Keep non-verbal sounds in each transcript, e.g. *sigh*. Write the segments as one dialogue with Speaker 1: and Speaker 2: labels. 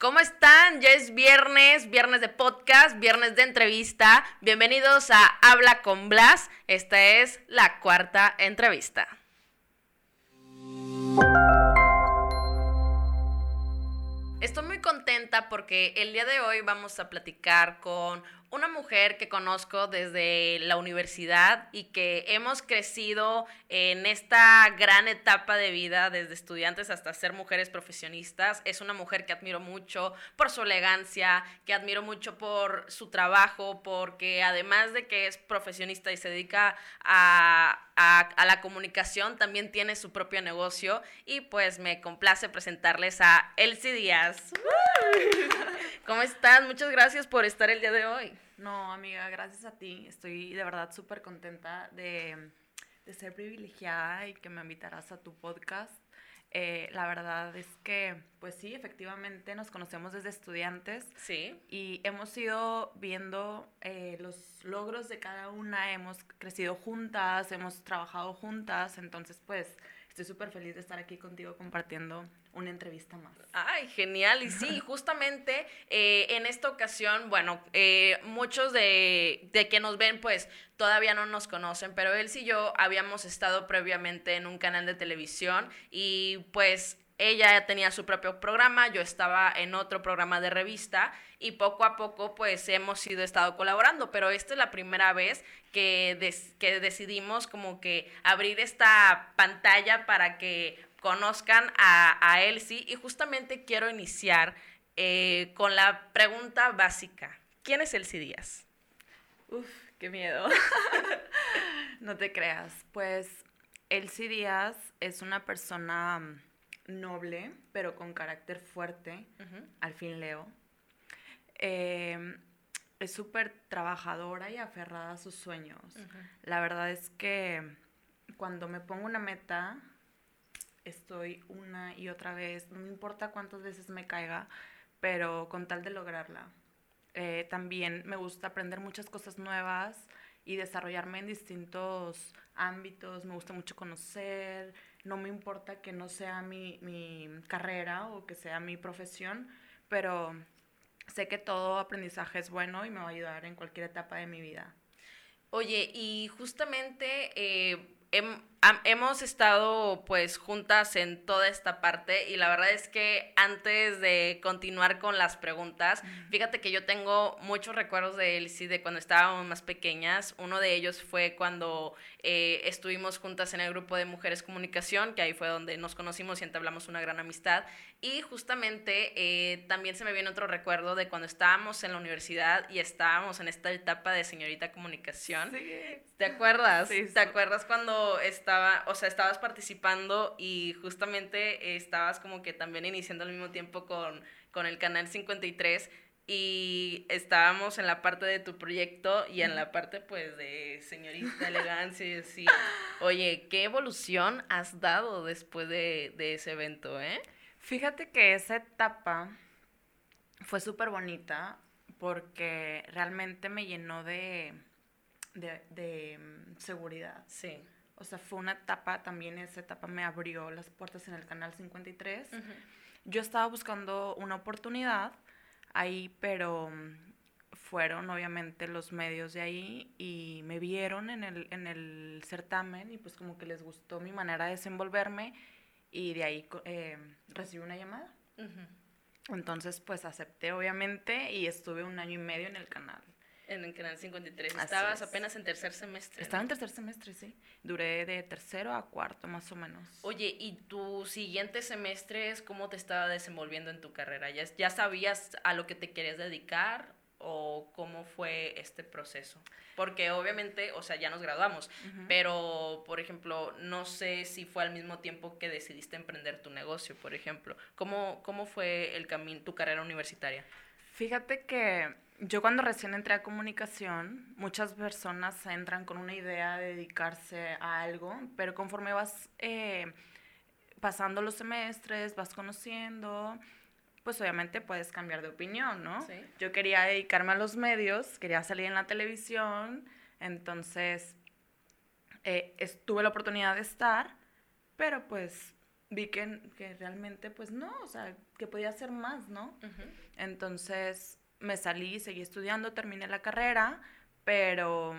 Speaker 1: ¿Cómo están? Ya es viernes, viernes de podcast, viernes de entrevista. Bienvenidos a Habla con Blas. Esta es la cuarta entrevista. Estoy muy contenta porque el día de hoy vamos a platicar con una mujer que conozco desde la universidad y que hemos crecido en esta gran etapa de vida, desde estudiantes hasta ser mujeres profesionistas. Es una mujer que admiro mucho por su elegancia, que admiro mucho por su trabajo, porque además de que es profesionista y se dedica a, la comunicación, también tiene su propio negocio y pues me complace presentarles a Elsie Díaz. ¿Cómo estás? Muchas gracias por estar el día de hoy.
Speaker 2: No, amiga, gracias a ti. Estoy de verdad súper contenta de, ser privilegiada y que me invitarás a tu podcast. Eh, la verdad es que, pues sí, efectivamente nos conocemos desde estudiantes.
Speaker 1: Sí.
Speaker 2: Y hemos ido viendo eh, los logros de cada una, hemos crecido juntas, hemos trabajado juntas, entonces pues estoy súper feliz de estar aquí contigo compartiendo una entrevista más.
Speaker 1: Ay, genial. Y sí, *laughs* justamente eh, en esta ocasión, bueno, eh, muchos de, de, que nos ven, pues todavía no nos conocen, pero él y yo habíamos estado previamente en un canal de televisión y pues ella tenía su propio programa, yo estaba en otro programa de revista y poco a poco pues hemos ido estado colaborando, pero esta es la primera vez que, que decidimos como que abrir esta pantalla para que conozcan a, a Elsie y justamente quiero iniciar eh, con la pregunta básica. ¿Quién es Elsie Díaz?
Speaker 2: Uf, qué miedo. *laughs* no te creas. Pues Elsie Díaz es una persona noble, pero con carácter fuerte. Al fin leo. Em, es súper trabajadora y aferrada a sus sueños. La verdad es que cuando me pongo una meta, estoy una y otra vez, no me importa cuántas veces me caiga, pero con tal de lograrla. Eh, también me gusta aprender muchas cosas nuevas y desarrollarme en distintos ámbitos, me gusta mucho conocer, no me importa que no sea mi, mi carrera o que sea mi profesión, pero sé que todo aprendizaje es bueno y me va a ayudar en cualquier etapa de mi vida.
Speaker 1: Oye, y justamente eh, hemos estado pues juntas en toda esta parte y la verdad es que antes de continuar con las preguntas, fíjate que yo tengo muchos recuerdos de Elsie de cuando estábamos más pequeñas. Uno de ellos fue cuando eh, estuvimos juntas en el grupo de Mujeres Comunicación, que ahí fue donde nos conocimos y entablamos una gran amistad. Y justamente eh, también se me viene otro recuerdo de cuando estábamos en la universidad y estábamos en esta etapa de señorita comunicación. ¿Te acuerdas? Sí, ¿Te acuerdas cuando estaba, o sea, estabas participando y justamente estabas como que también iniciando al mismo tiempo con, con el canal 53? y estábamos en la parte de tu proyecto y en la parte pues de señorita *laughs* elegancia y así. Oye, ¿qué evolución has dado después de, de ese evento, eh?
Speaker 2: Fíjate que esa etapa fue súper bonita porque realmente me llenó de, de, mm, seguridad.
Speaker 1: Sí.
Speaker 2: O sea, fue una etapa, también esa etapa me abrió las puertas en el canal 53. Yo estaba buscando una oportunidad ahí, pero mm, fueron obviamente los medios de ahí y me vieron en el, en el certamen y pues como que les gustó mi manera de desenvolverme y de ahí eh, recibí una llamada. Entonces, pues acepté obviamente y estuve un año y medio en el canal.
Speaker 1: En el canal 53. Estabas apenas en tercer semestre.
Speaker 2: Estaba en tercer semestre, sí. Duré de tercero a cuarto, más o menos.
Speaker 1: Oye, ¿y tus siguientes semestres cómo te estaba desenvolviendo en tu carrera? ¿Ya, ¿Ya sabías a lo que te querías dedicar o cómo fue este proceso? Porque obviamente, o sea, ya nos graduamos, pero, por ejemplo, no sé si fue al mismo tiempo que decidiste emprender tu negocio, por ejemplo. ¿Cómo, cómo fue el camino, tu carrera universitaria?
Speaker 2: Fíjate que yo cuando recién entré a comunicación, muchas personas entran con una idea de dedicarse a algo, pero conforme vas eh, pasando los semestres, vas conociendo, pues obviamente puedes cambiar de opinión, ¿no?
Speaker 1: Sí.
Speaker 2: Yo quería dedicarme a los medios, quería salir en la televisión, entonces eh, tuve la oportunidad de estar, pero pues vi que, que realmente, pues no, o sea, que podía hacer más, ¿no? Entonces me salí, seguí estudiando, terminé la carrera, pero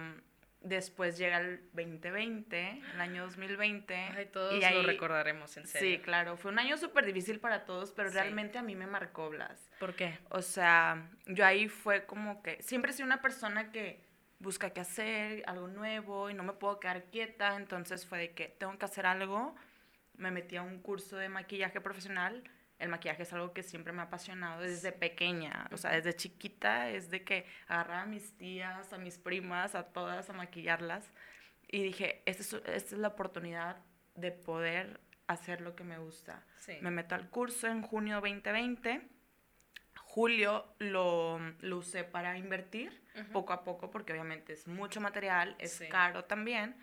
Speaker 2: después llega el 2020, el año 2020.
Speaker 1: Ay, todos y ahí, lo recordaremos, en serio.
Speaker 2: Sí, claro, fue un año súper difícil para todos, pero realmente a mí me marcó Blas.
Speaker 1: ¿Por qué?
Speaker 2: O sea, yo ahí fue como que, siempre sido una persona que busca qué hacer, algo nuevo, y no me puedo quedar quieta, entonces fue de que tengo que hacer algo, me metí a un curso de maquillaje profesional, el maquillaje es algo que siempre me ha apasionado desde pequeña, o sea, desde chiquita es de que agarraba a mis tías, a mis primas, a todas a maquillarlas y dije, esta es, esta es la oportunidad de poder hacer lo que me gusta. Me meto al curso en junio 2020, julio lo, lo usé para invertir poco a poco porque obviamente es mucho material, es caro también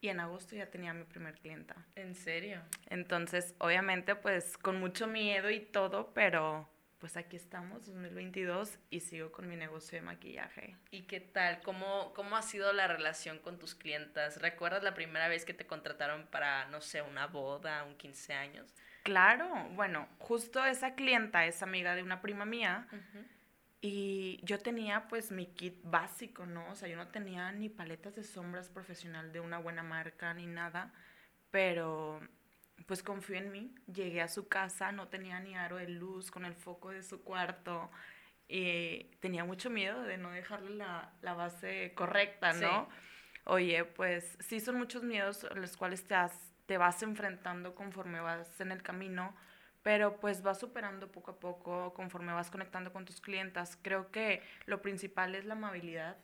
Speaker 2: y en agosto ya tenía mi primer clienta.
Speaker 1: ¿En serio?
Speaker 2: Entonces, obviamente, pues con mucho miedo y todo, pero pues aquí estamos, 2022, y sigo con mi negocio de maquillaje.
Speaker 1: ¿Y qué tal? ¿Cómo, cómo ha sido la relación con tus clientas? ¿Recuerdas la primera vez que te contrataron para, no sé, una boda, un 15 años?
Speaker 2: Claro, bueno, justo esa clienta es amiga de una prima mía. Y yo tenía pues mi kit básico, ¿no? O sea, yo no tenía ni paletas de sombras profesional de una buena marca ni nada, pero pues confió en mí. Llegué a su casa, no tenía ni aro de luz con el foco de su cuarto y tenía mucho miedo de no dejarle la, base correcta, ¿no? Oye, pues sí son muchos miedos los cuales te, te vas enfrentando conforme vas en el camino pero pues vas superando poco a poco conforme vas conectando con tus clientas. Creo que lo principal es la amabilidad,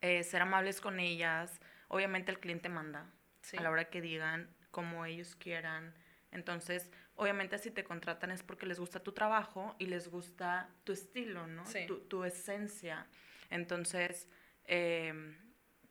Speaker 2: eh, ser amables con ellas. Obviamente el cliente manda a la hora que digan, como ellos quieran. Entonces, obviamente si te contratan es porque les gusta tu trabajo y les gusta tu estilo, ¿no? Tu, esencia. Entonces, em,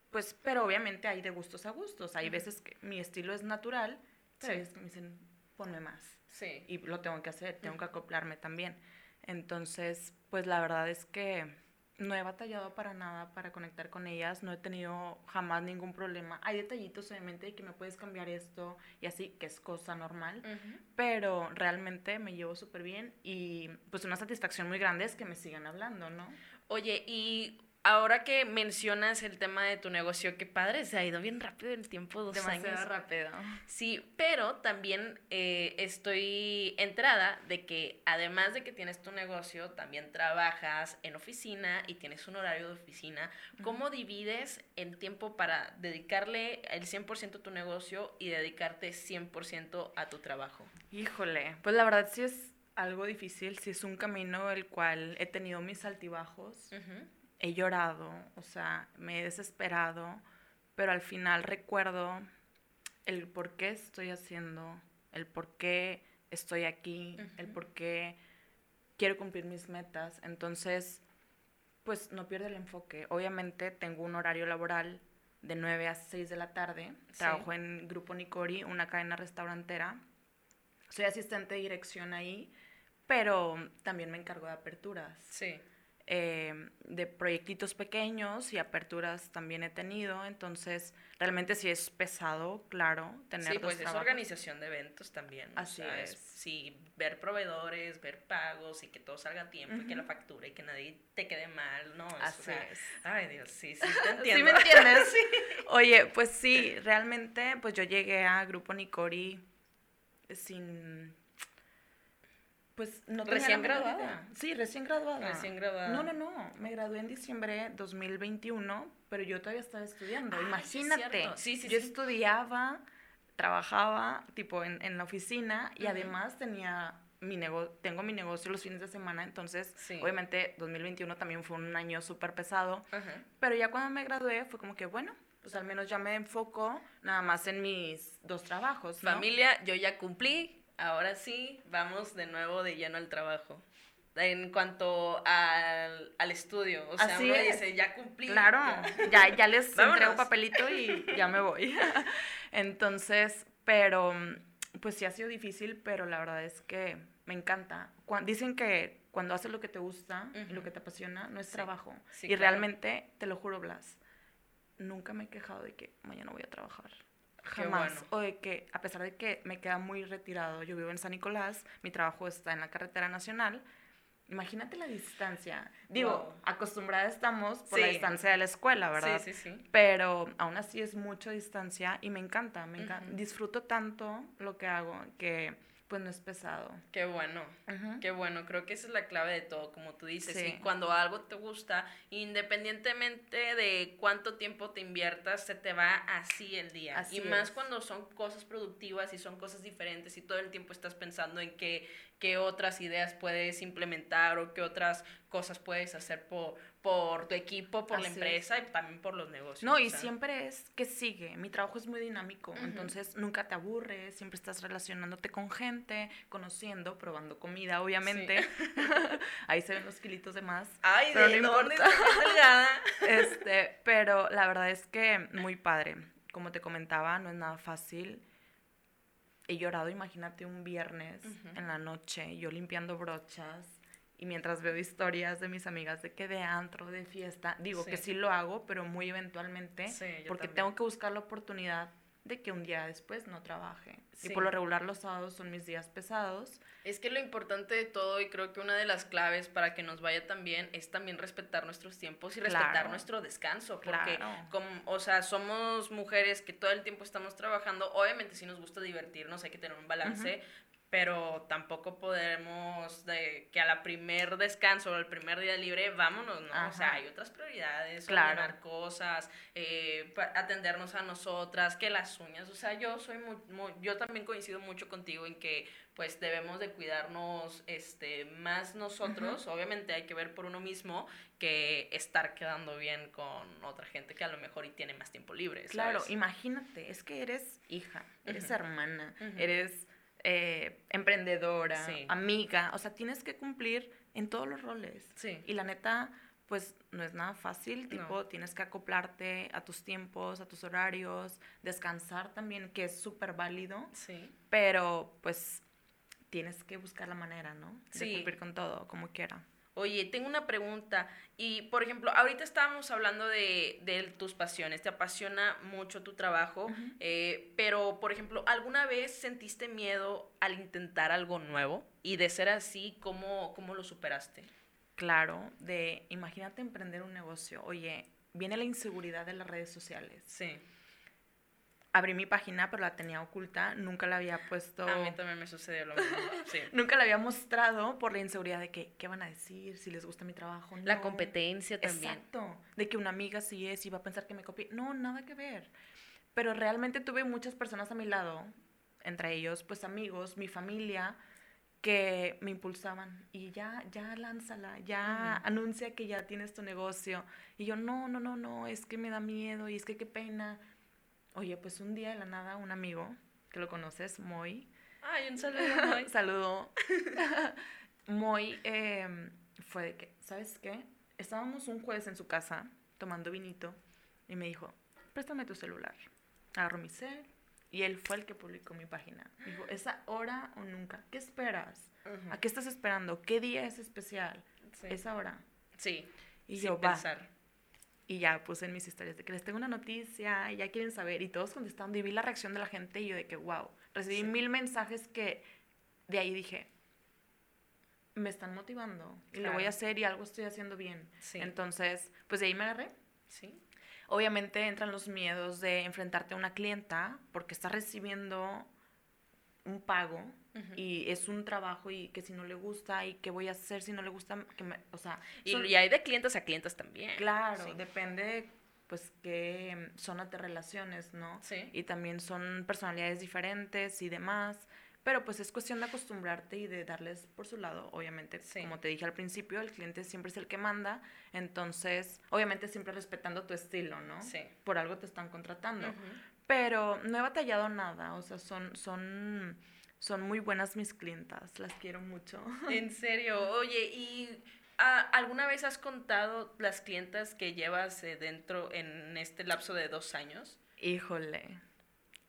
Speaker 2: pues, pero obviamente hay de gustos a gustos. Hay veces que mi estilo es natural, pero veces me dicen, ponme más. Sí. Y lo tengo que hacer, tengo que acoplarme también. Entonces, pues la verdad es que no he batallado para nada para conectar con ellas, no he tenido jamás ningún problema. Hay detallitos obviamente de que me puedes cambiar esto y así, que es cosa normal, pero realmente me llevo súper bien y pues una satisfacción muy grande es que me sigan hablando, ¿no?
Speaker 1: Oye, y Ahora que mencionas el tema de tu negocio, qué padre, se ha ido bien rápido el tiempo, dos
Speaker 2: Demasiado
Speaker 1: años.
Speaker 2: rápido.
Speaker 1: Sí, pero también eh, estoy entrada de que además de que tienes tu negocio, también trabajas en oficina y tienes un horario de oficina. ¿Cómo divides el tiempo para dedicarle el 100% a tu negocio y dedicarte 100% a tu trabajo?
Speaker 2: Híjole, pues la verdad sí es algo difícil, sí es un camino el cual he tenido mis altibajos he llorado, o sea, me he desesperado, pero al final recuerdo el por qué estoy haciendo, el por qué estoy aquí, el por qué quiero cumplir mis metas. Entonces, pues no pierdo el enfoque. Obviamente tengo un horario laboral de 9 a 6 de la tarde. Trabajo en Grupo Nicori, una cadena restaurantera. Soy asistente de dirección ahí, pero también me encargo de aperturas.
Speaker 1: Sí.
Speaker 2: Em, de proyectitos pequeños y aperturas también he tenido, entonces realmente sí es pesado, claro, tener
Speaker 1: Sí, pues es organización de eventos también.
Speaker 2: Así es.
Speaker 1: Sí, ver proveedores, ver pagos y que todo salga a tiempo y que la factura y que nadie te quede mal, ¿no?
Speaker 2: Así es.
Speaker 1: Ay, Dios, sí, sí, *laughs* te entiendo.
Speaker 2: ¿Sí me entiendes? *laughs* sí. Oye, pues sí, realmente, pues yo llegué a Grupo Nicori sin pues no
Speaker 1: Recién graduada.
Speaker 2: Sí, recién graduada.
Speaker 1: Recién graduada.
Speaker 2: No, no, no. Me gradué en diciembre 2021, pero yo todavía estaba estudiando. Ah, Imagínate.
Speaker 1: Sí, sí,
Speaker 2: yo estudiaba, trabajaba, tipo, en, en la oficina y además tenía mi negocio, tengo mi negocio los fines de semana, entonces obviamente 2021 también fue un año súper pesado, pero ya cuando me gradué fue como que, bueno, pues al menos ya me enfoco nada más en mis dos trabajos.
Speaker 1: Familia, yo ya cumplí, ahora sí, vamos de nuevo de lleno al trabajo. En cuanto al, al estudio, o sea, uno dice, ya cumplí.
Speaker 2: Claro, *laughs* ya, ya les entrego papelito y ya me voy. *laughs* Entonces, pero, pues sí ha sido difícil, pero la verdad es que me encanta. dicen que cuando haces lo que te gusta y lo que te apasiona, no es trabajo. y realmente, te lo juro, Blas, nunca me he quejado de que mañana voy a trabajar. Jamás. O de que, a pesar de que me queda muy retirado, yo vivo en San Nicolás, mi trabajo está en la carretera nacional. Imagínate la distancia. Digo, acostumbrada estamos por la distancia de la escuela, ¿verdad? Sí, sí, sí. Pero aún así es mucha distancia y me encanta, me encanta. Disfruto tanto lo que hago que pues no es pesado.
Speaker 1: Qué bueno, qué bueno. Creo que esa es la clave de todo, como tú dices. Y cuando algo te gusta, independientemente de cuánto tiempo te inviertas, se te va así el día. y más cuando son cosas productivas y son cosas diferentes y todo el tiempo estás pensando en qué, qué otras ideas puedes implementar o qué otras cosas puedes hacer por, por tu equipo, por la empresa y también por los negocios.
Speaker 2: No, y siempre es que sigue. Mi trabajo es muy dinámico, entonces nunca te aburres, siempre estás relacionándote con gente, conociendo, probando comida, obviamente. *laughs* Ahí se ven los kilitos de más.
Speaker 1: Ay,
Speaker 2: pero
Speaker 1: de
Speaker 2: no importa. *laughs* este, pero la verdad es que muy padre. Como te comentaba, no es nada fácil. He llorado, imagínate, un viernes en la noche, yo limpiando brochas y mientras veo historias de mis amigas de que de antro, de fiesta, digo que sí lo hago, pero muy eventualmente, porque tengo que buscar la oportunidad de que un día después no trabaje. Y por lo regular los sábados son mis días pesados.
Speaker 1: Es que lo importante de todo, y creo que una de las claves para que nos vaya también, es también respetar nuestros tiempos y respetar nuestro descanso. Porque, como, o sea, somos mujeres que todo el tiempo estamos trabajando. Obviamente sí nos gusta divertirnos, hay que tener un balance, pero tampoco podemos de que a la primer descanso o al primer día libre vámonos, ¿no? O sea, hay otras prioridades, claro. cosas, eh, atendernos a nosotras, que las uñas, o sea, yo soy muy, yo también coincido mucho contigo en que pues debemos de cuidarnos este más nosotros, obviamente hay que ver por uno mismo que estar quedando bien con otra gente que a lo mejor y tiene más tiempo libre.
Speaker 2: Claro, imagínate, es que eres hija, eres hermana, eres eh, emprendedora, amiga, o sea, tienes que cumplir en todos los roles. Sí. Y la neta, pues no es nada fácil, tipo, tienes que acoplarte a tus tiempos, a tus horarios, descansar también, que es súper válido. Sí. Pero, pues, tienes que buscar la manera, ¿no? De cumplir con todo, como quiera.
Speaker 1: Oye, tengo una pregunta. Y, por ejemplo, ahorita estábamos hablando de, de tus pasiones. Te apasiona mucho tu trabajo. Eh, pero, por ejemplo, ¿alguna vez sentiste miedo al intentar algo nuevo? Y de ser así, ¿cómo, cómo lo superaste?
Speaker 2: Claro, de imagínate emprender un negocio. Oye, viene la inseguridad de las redes sociales. Sí abrí mi página, pero la tenía oculta, nunca la había puesto...
Speaker 1: A mí también me sucedió lo mismo, *laughs* sí.
Speaker 2: nunca la había mostrado por la inseguridad de que, ¿qué van a decir? Si les gusta mi trabajo,
Speaker 1: La competencia también.
Speaker 2: Exacto, de que una amiga sí es y va a pensar que me copié. No, nada que ver. Pero realmente tuve muchas personas a mi lado, entre ellos, pues amigos, mi familia, que me impulsaban y ya, ya lánzala, ya anuncia que ya tienes tu negocio. Y yo, no, no, no, no, es que me da miedo y es que qué pena Oye, pues un día de la nada, un amigo, que lo conoces, Moy.
Speaker 1: Ay, un saludo, Moy. *laughs*
Speaker 2: saludo. *laughs* Moy em, fue de que, ¿sabes qué? Estábamos un jueves en su casa tomando vinito y me dijo, préstame tu celular. Agarro mi cel y él fue el que publicó mi página. dijo, ¿esa hora o nunca? ¿Qué esperas? ¿A qué estás esperando? ¿Qué día es especial? ¿Esa hora?
Speaker 1: Sí.
Speaker 2: Y yo, pensar. Y ya puse en mis historias de que les tengo una noticia y ya quieren saber. Y todos contestando y vi la reacción de la gente y yo de que, wow, recibí mil mensajes que de ahí dije, me están motivando y lo voy a hacer y algo estoy haciendo bien. Entonces, pues de ahí me agarré. Sí. Obviamente entran los miedos de enfrentarte a una clienta porque estás recibiendo un pago y es un trabajo y que si no le gusta y qué voy a hacer si no le gusta, que me, o sea...
Speaker 1: Y, hay de clientes a clientes también.
Speaker 2: Claro, depende pues qué zona de relaciones, ¿no? Sí. Y también son personalidades diferentes y demás. Pero pues es cuestión de acostumbrarte y de darles por su lado. Obviamente, como te dije al principio, el cliente siempre es el que manda. Entonces, obviamente siempre respetando tu estilo, ¿no? Sí. Por algo te están contratando. Pero no he batallado nada. O sea, son, son son muy buenas mis clientas, las quiero mucho. *laughs*
Speaker 1: En serio, oye, ¿y ah, alguna vez has contado las clientas que llevas eh, dentro en este lapso de dos años?
Speaker 2: Híjole,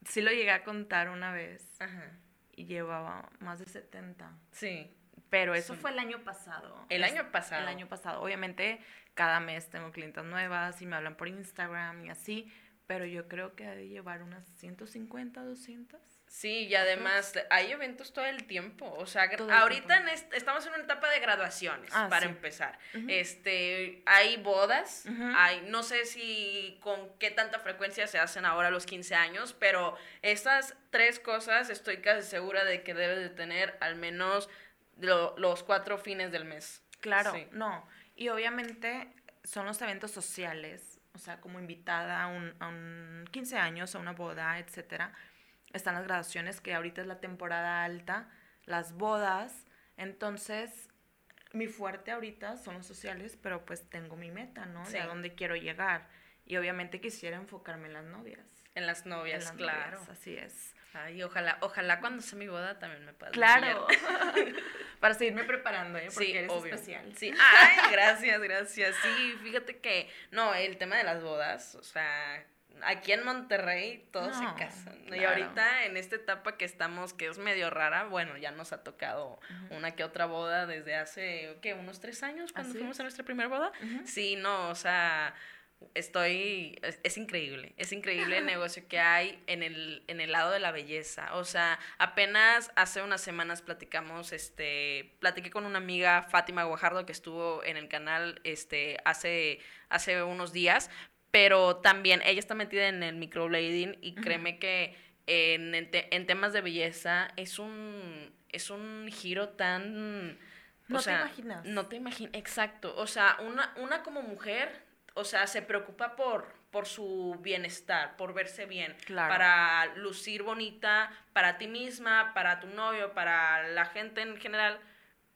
Speaker 2: sí lo llegué a contar una vez Ajá. y llevaba más de 70. Sí. Pero eso fue el año pasado.
Speaker 1: El año pasado.
Speaker 2: El año pasado. Obviamente, cada mes tengo clientas nuevas y me hablan por Instagram y así, pero yo creo que ha de llevar unas 150, 200.
Speaker 1: Sí, y además hay eventos todo el tiempo. O sea, ahorita estamos en una etapa de graduaciones, ah, para empezar. Este, hay bodas, hay, no sé si con qué tanta frecuencia se hacen ahora los 15 años, pero estas tres cosas estoy casi segura de que debes de tener al menos los cuatro fines del mes.
Speaker 2: Claro, no. Y obviamente son los eventos sociales, o sea, como invitada a un, a un 15 años, a una boda, etcétera están las graduaciones, que ahorita es la temporada alta, las bodas. Entonces, mi fuerte ahorita son los sociales, pero pues tengo mi meta, ¿no? De a dónde quiero llegar. Y obviamente quisiera enfocarme en las novias.
Speaker 1: En las novias, claro.
Speaker 2: así es.
Speaker 1: Ay, ojalá, ojalá cuando sea mi boda también me pueda
Speaker 2: Claro. *laughs* Para seguirme preparando, ¿eh? Porque eres especial.
Speaker 1: Sí, ay, *laughs* gracias, gracias. Sí, fíjate que, no, el tema de las bodas, o sea, aquí en Monterrey todos se casan. Y ahorita en esta etapa que estamos, que es medio rara, bueno, ya nos ha tocado una que otra boda desde hace, ¿qué? Unos tres años cuando fuimos a nuestra primera boda. Sí, no, o sea, estoy, es, increíble, es increíble el negocio que hay en el, en el lado de la belleza. O sea, apenas hace unas semanas platicamos, este, platiqué con una amiga, Fátima Guajardo, que estuvo en el canal, este, hace, hace unos días, pero también ella está metida en el microblading y créeme que en, en, temas de belleza es un, es un giro tan...
Speaker 2: No te imaginas.
Speaker 1: No te imaginas, exacto. O sea, una, una como mujer, o sea, se preocupa por, por su bienestar, por verse bien, para lucir bonita, para ti misma, para tu novio, para la gente en general,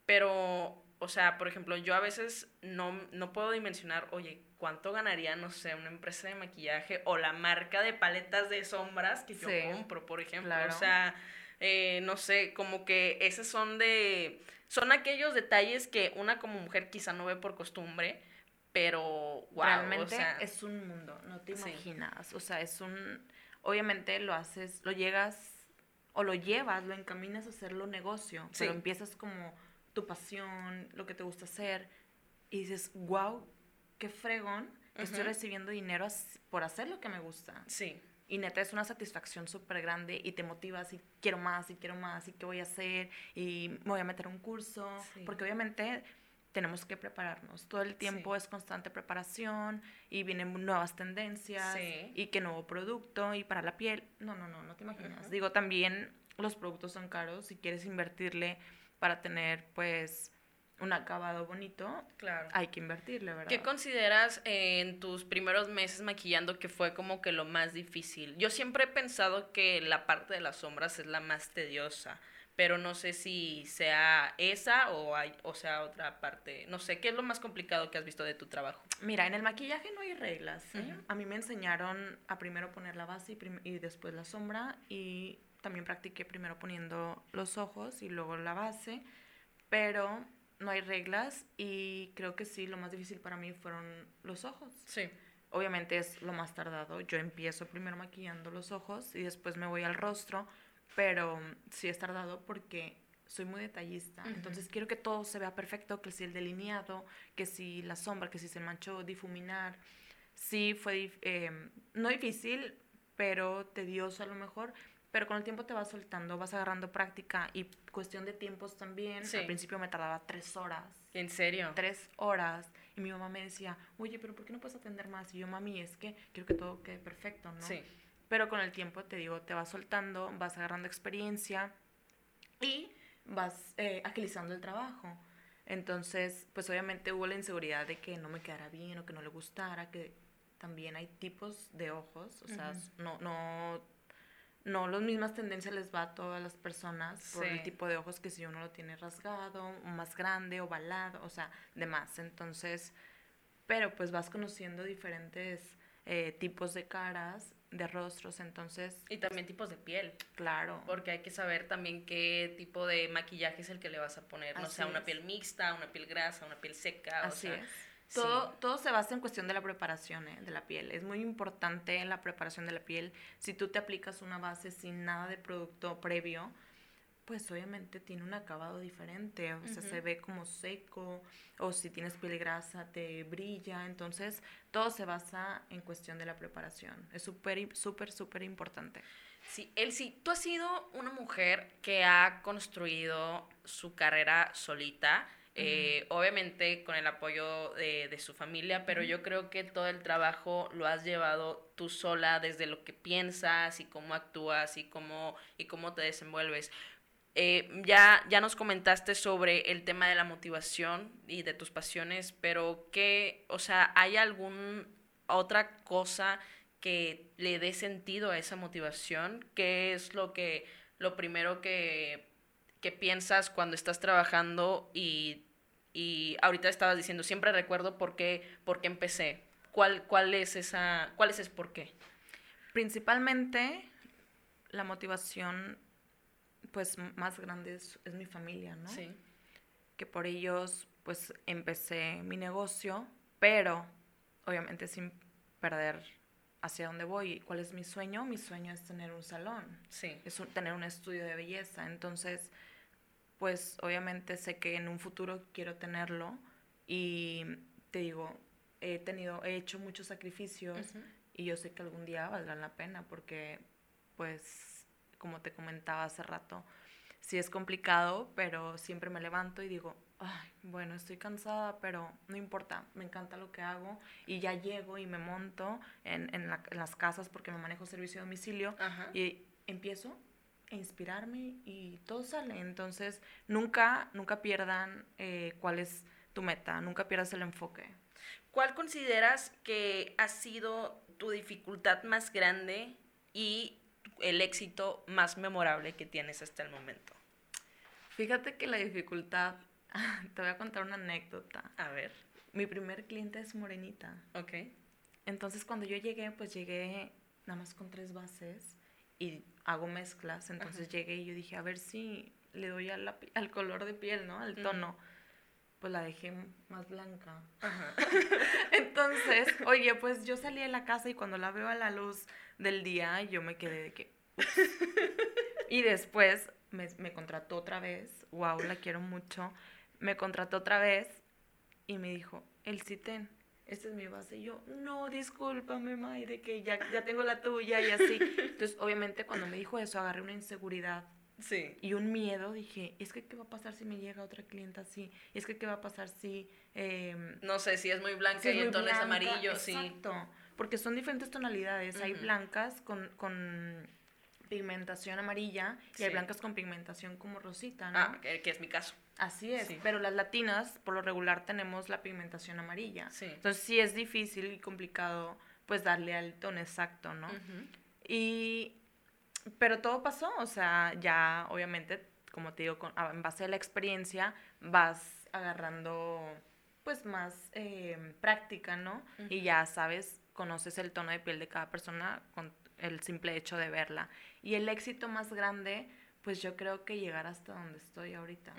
Speaker 1: pero, o sea, por ejemplo, yo a veces no, no puedo dimensionar, oye, cuánto ganaría, no sé, una empresa de maquillaje o la marca de paletas de sombras que yo compro, por ejemplo. O sea, eh, no sé, como que esos son de... Son aquellos detalles que una como mujer quizá no ve por costumbre, pero wow,
Speaker 2: realmente es un mundo, no te imaginas, o sea, es un obviamente lo haces, lo llegas o lo llevas, lo encaminas a hacerlo negocio, pero empiezas como tu pasión, lo que te gusta hacer y dices, "Wow, qué fregón que estoy recibiendo dinero por hacer lo que me gusta.
Speaker 1: Sí.
Speaker 2: Y neta es una satisfacción súper grande y te motivas y quiero más y quiero más y qué voy a hacer y me voy a meter a un curso. Porque obviamente tenemos que prepararnos. Todo el tiempo es constante preparación y vienen nuevas tendencias y qué nuevo producto y para la piel. No, no, no, no te imaginas. Digo, también los productos son caros si quieres invertirle para tener pues un acabado bonito,
Speaker 1: claro.
Speaker 2: hay que invertirle, ¿verdad?
Speaker 1: ¿Qué consideras en tus primeros meses maquillando que fue como que lo más difícil? Yo siempre he pensado que la parte de las sombras es la más tediosa, pero no sé si sea esa o hay, o sea otra parte. No sé, ¿qué es lo más complicado que has visto de tu trabajo?
Speaker 2: Mira, en el maquillaje no hay reglas. ¿eh? A mí me enseñaron a primero poner la base y, y después la sombra y también practiqué primero poniendo los ojos y luego la base, pero no hay reglas y creo que sí, lo más difícil para mí fueron los ojos.
Speaker 1: Sí.
Speaker 2: Obviamente es lo más tardado. Yo empiezo primero maquillando los ojos y después me voy al rostro, pero sí es tardado porque soy muy detallista. Entonces quiero que todo se vea perfecto, que si el delineado, que si la sombra, que si se manchó, difuminar. Sí fue eh, no difícil, pero tedioso a lo mejor, pero con el tiempo te vas soltando, vas agarrando práctica y cuestión de tiempos también. Al principio me tardaba tres horas.
Speaker 1: ¿En serio?
Speaker 2: Tres horas. Y mi mamá me decía, oye, pero ¿por qué no puedes atender más? Y yo, mami, es que quiero que todo quede perfecto, ¿no?
Speaker 1: Sí.
Speaker 2: Pero con el tiempo, te digo, te vas soltando, vas agarrando experiencia y vas eh, agilizando el trabajo. Entonces, pues obviamente hubo la inseguridad de que no me quedara bien o que no le gustara, que también hay tipos de ojos, o sea, no, no no las mismas tendencias les va a todas las personas por el tipo de ojos que si uno lo tiene rasgado, más grande, ovalado, o sea, demás. Entonces, pero pues vas conociendo diferentes eh, tipos de caras, de rostros, entonces...
Speaker 1: Y también tipos de piel.
Speaker 2: Claro.
Speaker 1: Porque hay que saber también qué tipo de maquillaje es el que le vas a poner, no sea una piel mixta, una piel grasa, una piel seca.
Speaker 2: Así es todo, todo se basa en cuestión de la preparación ¿eh? de la piel. Es muy importante la preparación de la piel. Si tú te aplicas una base sin nada de producto previo, pues obviamente tiene un acabado diferente, o sea, se ve como seco, o si tienes piel grasa te brilla, entonces todo se basa en cuestión de la preparación, es súper, súper, súper importante.
Speaker 1: Sí, Elsie, tú has sido una mujer que ha construido su carrera solita, eh, obviamente con el apoyo de, su familia, pero yo creo que todo el trabajo lo has llevado tú sola desde lo que piensas y cómo actúas y cómo, y cómo te desenvuelves. Eh, ya, ya nos comentaste sobre el tema de la motivación y de tus pasiones, pero ¿qué, o sea, hay alguna otra cosa que le dé sentido a esa motivación? ¿Qué es lo que, lo primero que, que piensas cuando estás trabajando y, y ahorita estabas diciendo, siempre recuerdo por qué, por qué empecé? ¿Cuál, cuál es esa, cuál es ese por qué?
Speaker 2: Principalmente la motivación pues más grande es, mi familia, ¿no? Sí. Que por ellos pues empecé mi negocio, pero obviamente sin perder hacia dónde voy. ¿Cuál es mi sueño? Mi sueño es tener un salón. Sí. Es tener un estudio de belleza. Entonces, pues obviamente sé que en un futuro quiero tenerlo y te digo, he tenido, he hecho muchos sacrificios y yo sé que algún día valdrán la pena porque pues como te comentaba hace rato, sí es complicado, pero siempre me levanto y digo, ay, bueno, estoy cansada, pero no importa, me encanta lo que hago y ya llego y me monto en, en, las casas porque me manejo servicio de domicilio y empiezo a inspirarme y todo sale. Entonces, nunca, nunca pierdan eh, cuál es tu meta, nunca pierdas el enfoque.
Speaker 1: ¿Cuál consideras que ha sido tu dificultad más grande y el éxito más memorable que tienes hasta el momento?
Speaker 2: Fíjate que la dificultad, *laughs* te voy a contar una anécdota.
Speaker 1: A ver.
Speaker 2: Mi primer cliente es morenita.
Speaker 1: Ok.
Speaker 2: Entonces cuando yo llegué, pues llegué nada más con tres bases y hago mezclas. Entonces llegué y yo dije, a ver si le doy al color de piel, ¿no? Al tono. Pues la dejé más blanca. *laughs* Entonces, oye, pues yo salí de la casa y cuando la veo a la luz del día, yo me quedé de que... y después me, me, contrató otra vez, wow, la quiero mucho, me contrató otra vez y me dijo, el CITEN, esta es mi base. Y yo, no, discúlpame, May, de que ya, ya tengo la tuya y así. Entonces, obviamente, cuando me dijo eso, agarré una inseguridad. Sí. Y un miedo, dije, es que qué va a pasar si me llega otra clienta así, es que qué va a pasar si... Em,
Speaker 1: no sé, si es muy blanca y entonces amarillo, sí.
Speaker 2: Exacto porque son diferentes tonalidades. Hay blancas con, con pigmentación amarilla y hay blancas con pigmentación como rosita, ¿no?
Speaker 1: Ah, que, es mi caso.
Speaker 2: Así es, pero las latinas por lo regular tenemos la pigmentación amarilla. Sí. Entonces sí es difícil y complicado pues darle al tono exacto, ¿no? Y pero todo pasó, o sea, ya obviamente, como te digo, con, en base a la experiencia vas agarrando pues más eh, práctica, ¿no? Y ya sabes conoces el tono de piel de cada persona con el simple hecho de verla. Y el éxito más grande, pues yo creo que llegar hasta donde estoy ahorita.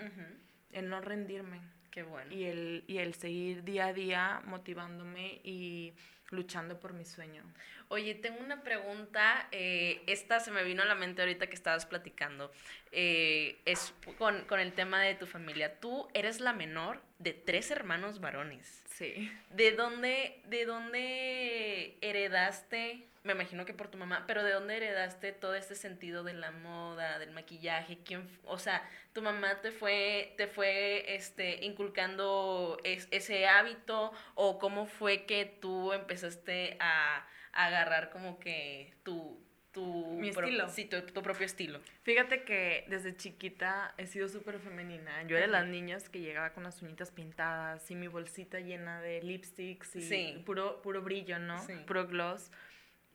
Speaker 2: El no rendirme.
Speaker 1: Qué bueno.
Speaker 2: Y el, y el seguir día a día motivándome y luchando por mi sueño.
Speaker 1: Oye, tengo una pregunta, eh, esta se me vino a la mente ahorita que estabas platicando, eh, es con, con, el tema de tu familia. Tú eres la menor de tres hermanos varones.
Speaker 2: Sí.
Speaker 1: ¿De dónde, de dónde heredaste, me imagino que por tu mamá, pero de dónde heredaste todo este sentido de la moda, del maquillaje? ¿Quién, o sea, tu mamá te fue, te fue este, inculcando ese hábito o cómo fue que tú empezaste a, a agarrar como que tu tu,
Speaker 2: Mi estilo.
Speaker 1: Sí, tu, propio estilo.
Speaker 2: Fíjate que desde chiquita he sido súper femenina. Yo era de las niñas que llegaba con las uñitas pintadas y mi bolsita llena de lipsticks y puro, puro brillo, ¿no? Puro gloss.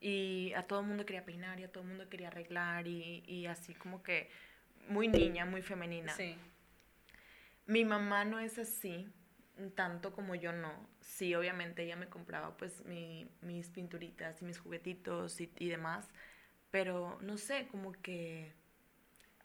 Speaker 2: Y a todo el mundo quería peinar y a todo el mundo quería arreglar y, y así como que muy niña, muy femenina. Sí. Mi mamá no es así, tanto como yo no. Sí, obviamente ella me compraba pues mi, mis pinturitas y mis juguetitos y, y demás pero no sé, como que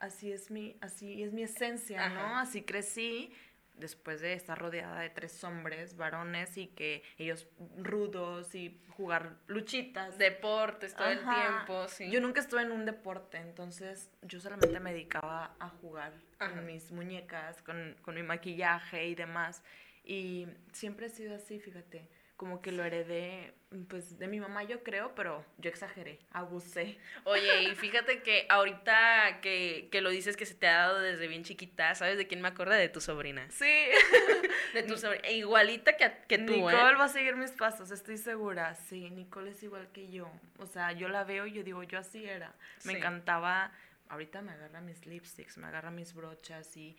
Speaker 2: así es mi, así es mi esencia, ¿no? Así crecí después de estar rodeada de tres hombres, varones, y que ellos rudos y jugar luchitas.
Speaker 1: Deportes todo el tiempo, sí.
Speaker 2: Yo nunca estuve en un deporte, entonces yo solamente me dedicaba a jugar con mis muñecas, con, con mi maquillaje y demás. Y siempre he sido así, fíjate como que lo heredé, pues, de mi mamá yo creo, pero yo exageré, abusé.
Speaker 1: Oye, y fíjate que ahorita que, que lo dices que se te ha dado desde bien chiquita, ¿sabes de quién me acuerda? De tu sobrina.
Speaker 2: Sí. *laughs*
Speaker 1: de tu sobrina, e igualita que, que tú,
Speaker 2: ¿eh? Nicole va a seguir mis pasos, estoy segura. Sí, Nicole es igual que yo. O sea, yo la veo y yo digo, yo así era. Me encantaba ahorita me agarra mis lipsticks, me agarra mis brochas y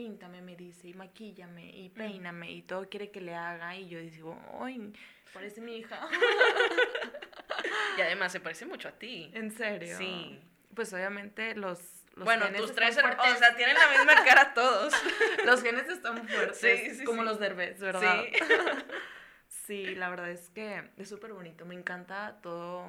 Speaker 2: píntame, me dice, y maquíllame, y peíname, y todo quiere que le haga, y yo digo, ¡ay! Parece mi hija. *laughs*
Speaker 1: y además se parece mucho a ti.
Speaker 2: ¿En serio?
Speaker 1: Sí.
Speaker 2: Pues obviamente los...
Speaker 1: bueno, tus tres hermanos, o sea, tienen la misma cara todos. *laughs*
Speaker 2: los genes están fuertes, sí, sí, como los derbés, ¿verdad? Sí. *laughs* sí, la verdad es que es súper bonito, me encanta todo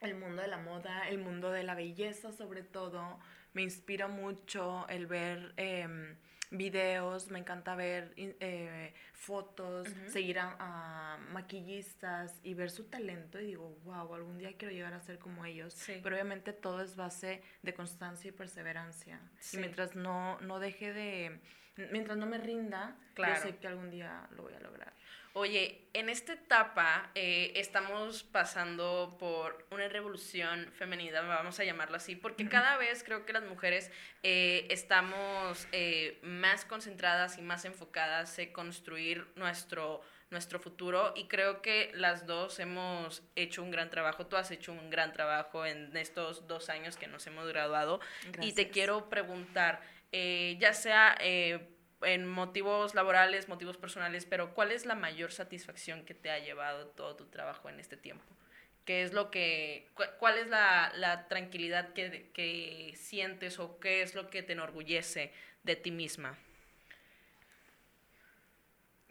Speaker 2: el mundo de la moda, el mundo de la belleza sobre todo, me inspira mucho el ver em, videos, me encanta ver eh, fotos, seguir a, maquillistas y ver su talento y digo, wow, algún día quiero llegar a ser como ellos. Pero obviamente todo es base de constancia y perseverancia. Y mientras no, no deje de, mientras no me rinda, yo sé que algún día lo voy a lograr.
Speaker 1: Oye, en esta etapa eh, estamos pasando por una revolución femenina, vamos a llamarlo así, porque cada vez creo que las mujeres eh, estamos eh, más concentradas y más enfocadas en construir nuestro, nuestro futuro y creo que las dos hemos hecho un gran trabajo, tú has hecho un gran trabajo en estos dos años que nos hemos graduado y te quiero preguntar, ya sea en motivos laborales, motivos personales, pero ¿cuál es la mayor satisfacción que te ha llevado todo tu trabajo en este tiempo? ¿Qué es lo que, cuál es la, tranquilidad que, sientes o qué es lo que te enorgullece de ti misma?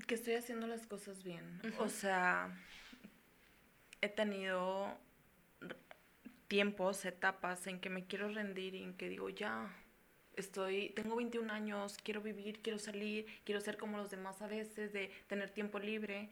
Speaker 2: Que estoy haciendo las cosas bien. O sea, he tenido tiempos, etapas en que me quiero rendir y en que digo, ya, estoy, tengo 21 años, quiero vivir, quiero salir, quiero ser como los demás a veces, de tener tiempo libre.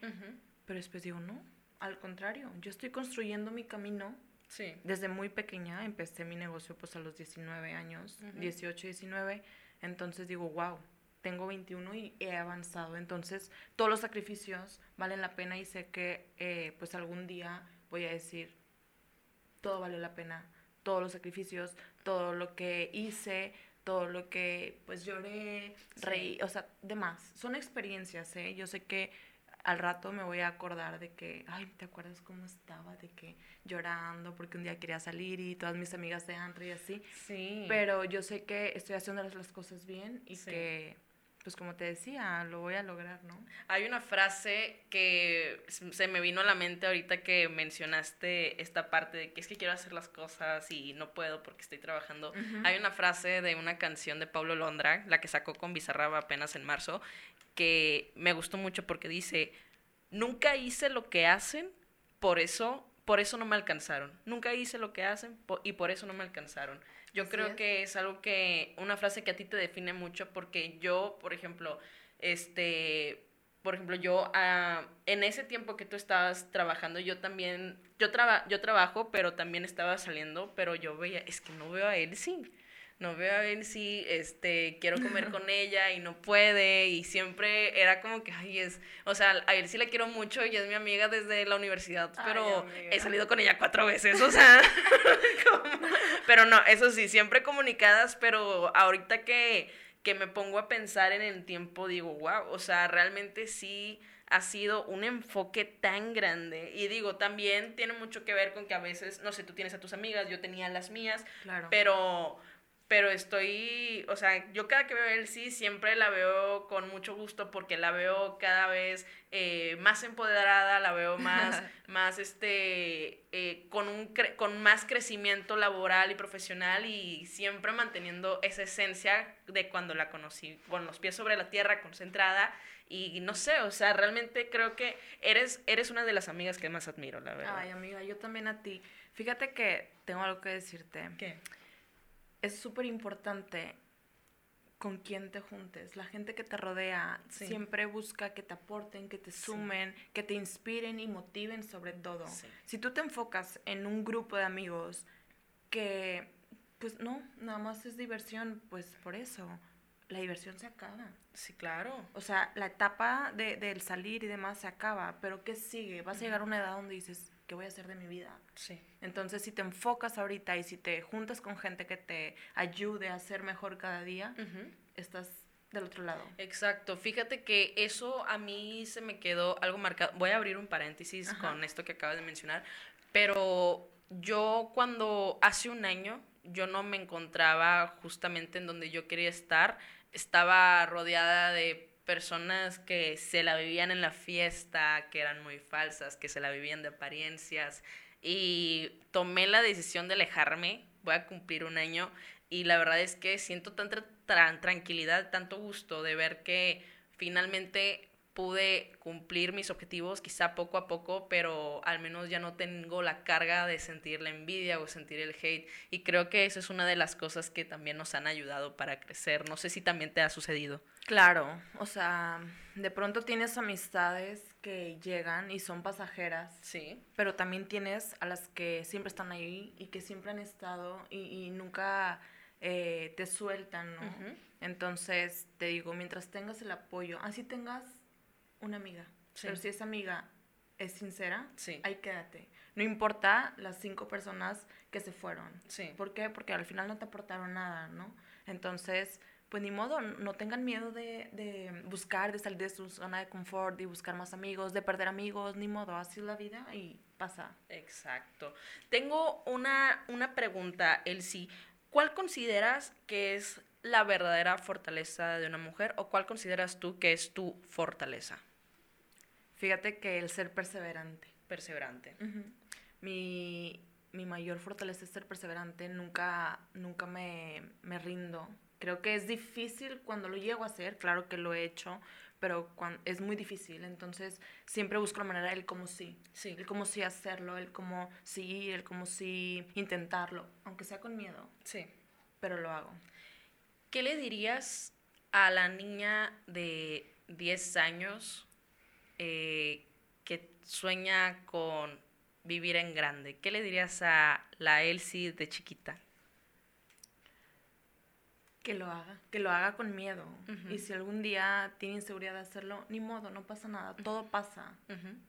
Speaker 2: Pero después digo, no, al contrario, yo estoy construyendo mi camino.
Speaker 1: Sí.
Speaker 2: Desde muy pequeña empecé mi negocio pues a los 19 años, 18, 19. Entonces digo, wow, tengo 21 y he avanzado. Entonces todos los sacrificios valen la pena y sé que eh, pues algún día voy a decir, todo vale la pena. Todos los sacrificios, todo lo que hice, todo lo que pues lloré, reí, o sea, demás. Son experiencias, ¿eh? Yo sé que al rato me voy a acordar de que, ay, ¿te acuerdas cómo estaba? De que llorando porque un día quería salir y todas mis amigas de antro y así.
Speaker 1: Sí.
Speaker 2: Pero yo sé que estoy haciendo las cosas bien y que pues como te decía, lo voy a lograr, ¿no?
Speaker 1: Hay una frase que se me vino a la mente ahorita que mencionaste esta parte de que es que quiero hacer las cosas y no puedo porque estoy trabajando. Hay una frase de una canción de Pablo Londra, la que sacó con Bizarraba apenas en marzo, que me gustó mucho porque dice, nunca hice lo que hacen, por eso, por eso no me alcanzaron. Nunca hice lo que hacen y por eso no me alcanzaron. Yo creo que es algo que, una frase que a ti te define mucho porque yo, por ejemplo, este, por ejemplo, yo ah, en ese tiempo que tú estabas trabajando, yo también, yo, traba, yo trabajo, pero también estaba saliendo, pero yo veía, es que no veo a él, sí no veo a ver si este, quiero comer con ella y no puede y siempre era como que, ay, es, o sea, a él sí la quiero mucho y es mi amiga desde la universidad, pero he salido con ella cuatro veces, o sea, *laughs* pero no, eso sí, siempre comunicadas, pero ahorita que, que me pongo a pensar en el tiempo, digo, wow, o sea, realmente sí ha sido un enfoque tan grande. Y digo, también tiene mucho que ver con que a veces, no sé, tú tienes a tus amigas, yo tenía las mías,
Speaker 2: claro.
Speaker 1: pero pero estoy, o sea, yo cada que veo a Elsie siempre la veo con mucho gusto porque la veo cada vez eh, más empoderada, la veo más, *laughs* más este, eh, con, un con más crecimiento laboral y profesional y siempre manteniendo esa esencia de cuando la conocí, con los pies sobre la tierra, concentrada y no sé, o sea, realmente creo que eres, eres una de las amigas que más admiro, la verdad.
Speaker 2: Ay, amiga, yo también a ti. Fíjate que tengo algo que decirte.
Speaker 1: ¿Qué?
Speaker 2: Es súper importante con quién te juntes. La gente que te rodea siempre busca que te aporten, que te sumen, que te inspiren y motiven sobre todo. Si tú te enfocas en un grupo de amigos que, pues no, nada más es diversión, pues por eso la diversión se acaba.
Speaker 1: Sí, claro.
Speaker 2: O sea, la etapa de, del salir y demás se acaba, pero ¿qué sigue? Vas a llegar a una edad donde dices, ¿qué voy a hacer de mi vida?
Speaker 1: Sí.
Speaker 2: Entonces, si te enfocas ahorita y si te juntas con gente que te ayude a ser mejor cada día, estás del otro lado.
Speaker 1: Exacto. Fíjate que eso a mí se me quedó algo marcado. Voy a abrir un paréntesis con esto que acabas de mencionar, pero yo cuando hace un año yo no me encontraba justamente en donde yo quería estar, estaba rodeada de personas que se la vivían en la fiesta, que eran muy falsas, que se la vivían de apariencias. Y tomé la decisión de alejarme, voy a cumplir un año, y la verdad es que siento tanta tranquilidad, tanto gusto de ver que finalmente pude cumplir mis objetivos, quizá poco a poco, pero al menos ya no tengo la carga de sentir la envidia o sentir el hate. Y creo que eso es una de las cosas que también nos han ayudado para crecer. No sé si también te ha sucedido.
Speaker 2: Claro, o sea, de pronto tienes amistades que llegan y son pasajeras.
Speaker 1: Sí.
Speaker 2: Pero también tienes a las que siempre están ahí y que siempre han estado y, nunca eh, te sueltan, ¿no? Entonces, te digo, mientras tengas el apoyo, así tengas una amiga. Pero si esa amiga es sincera, ahí quédate. No importa las cinco personas que se fueron.
Speaker 1: Sí.
Speaker 2: ¿Por qué? Porque al final no te aportaron nada, ¿no? Entonces, pues ni modo, no tengan miedo de, de, buscar, de salir de su zona de confort, de buscar más amigos, de perder amigos, ni modo, así es la vida y pasa.
Speaker 1: Exacto. Tengo una, una pregunta, Elsie. ¿Cuál consideras que es la verdadera fortaleza de una mujer o cuál consideras tú que es tu fortaleza?
Speaker 2: Fíjate que el ser perseverante.
Speaker 1: Perseverante.
Speaker 2: mi, mayor fortaleza es ser perseverante. Nunca, nunca me, rindo. Creo que es difícil cuando lo llego a hacer. Claro que lo he hecho, pero es muy difícil. Entonces, siempre busco la manera, el cómo sí.
Speaker 1: Sí.
Speaker 2: El cómo sí hacerlo, el cómo sí el cómo sí intentarlo. Aunque sea con miedo.
Speaker 1: Sí.
Speaker 2: Pero lo hago.
Speaker 1: ¿Qué le dirías a la niña de 10 años eh, que sueña con vivir en grande? ¿Qué le dirías a la Elsie de chiquita?
Speaker 2: Que lo haga, que lo haga con miedo. Y si algún día tiene inseguridad de hacerlo, ni modo, no pasa nada, todo pasa.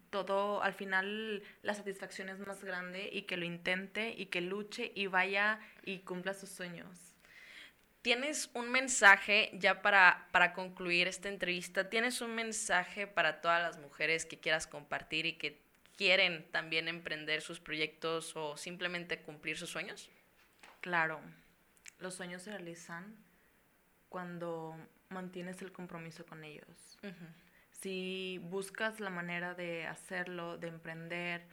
Speaker 2: Todo, al final la satisfacción es más grande y que lo intente y que luche y vaya y cumpla sus sueños.
Speaker 1: Tienes un mensaje, ya para, para concluir esta entrevista, tienes un mensaje para todas las mujeres que quieras compartir y que quieren también emprender sus proyectos o simplemente cumplir sus sueños?
Speaker 2: Claro, los sueños se realizan cuando mantienes el compromiso con ellos. Si buscas la manera de hacerlo, de emprender,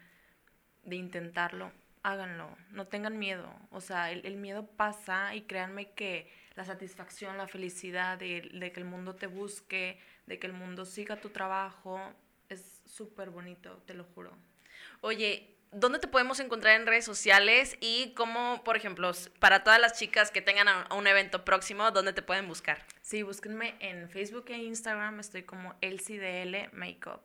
Speaker 2: de intentarlo, háganlo, no tengan miedo. O sea, el, el miedo pasa y créanme que la satisfacción, la felicidad de, que el mundo te busque, de que el mundo siga tu trabajo, es súper bonito, te lo juro.
Speaker 1: Oye, ¿dónde te podemos encontrar en redes sociales y cómo, por ejemplo, para todas las chicas que tengan un evento próximo, ¿dónde te pueden buscar?
Speaker 2: Sí, búsquenme en Facebook e Instagram, estoy como LCDL Makeup.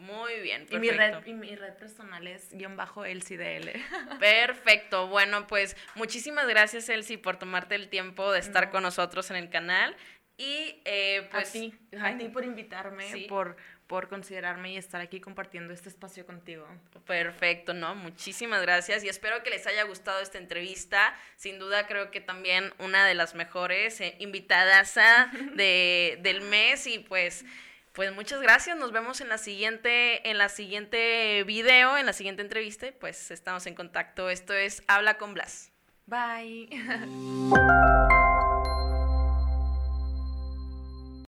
Speaker 1: Muy bien,
Speaker 2: perfecto. Y mi red, y mi red personal es guion bajo LCDL. *laughs*
Speaker 1: Perfecto. Bueno, pues muchísimas gracias, Elsie, por tomarte el tiempo de estar con nosotros en el canal. Y eh, pues...
Speaker 2: A ti, a ti por invitarme, por, por considerarme y estar aquí compartiendo este espacio contigo.
Speaker 1: Perfecto, ¿no? Muchísimas gracias y espero que les haya gustado esta entrevista. Sin duda creo que también una de las mejores eh, invitadas de, del mes y pues... Pues muchas gracias, nos vemos en la siguiente, en la siguiente video, en la siguiente entrevista, pues estamos en contacto. Esto es Habla con Blas.
Speaker 2: Bye. *laughs*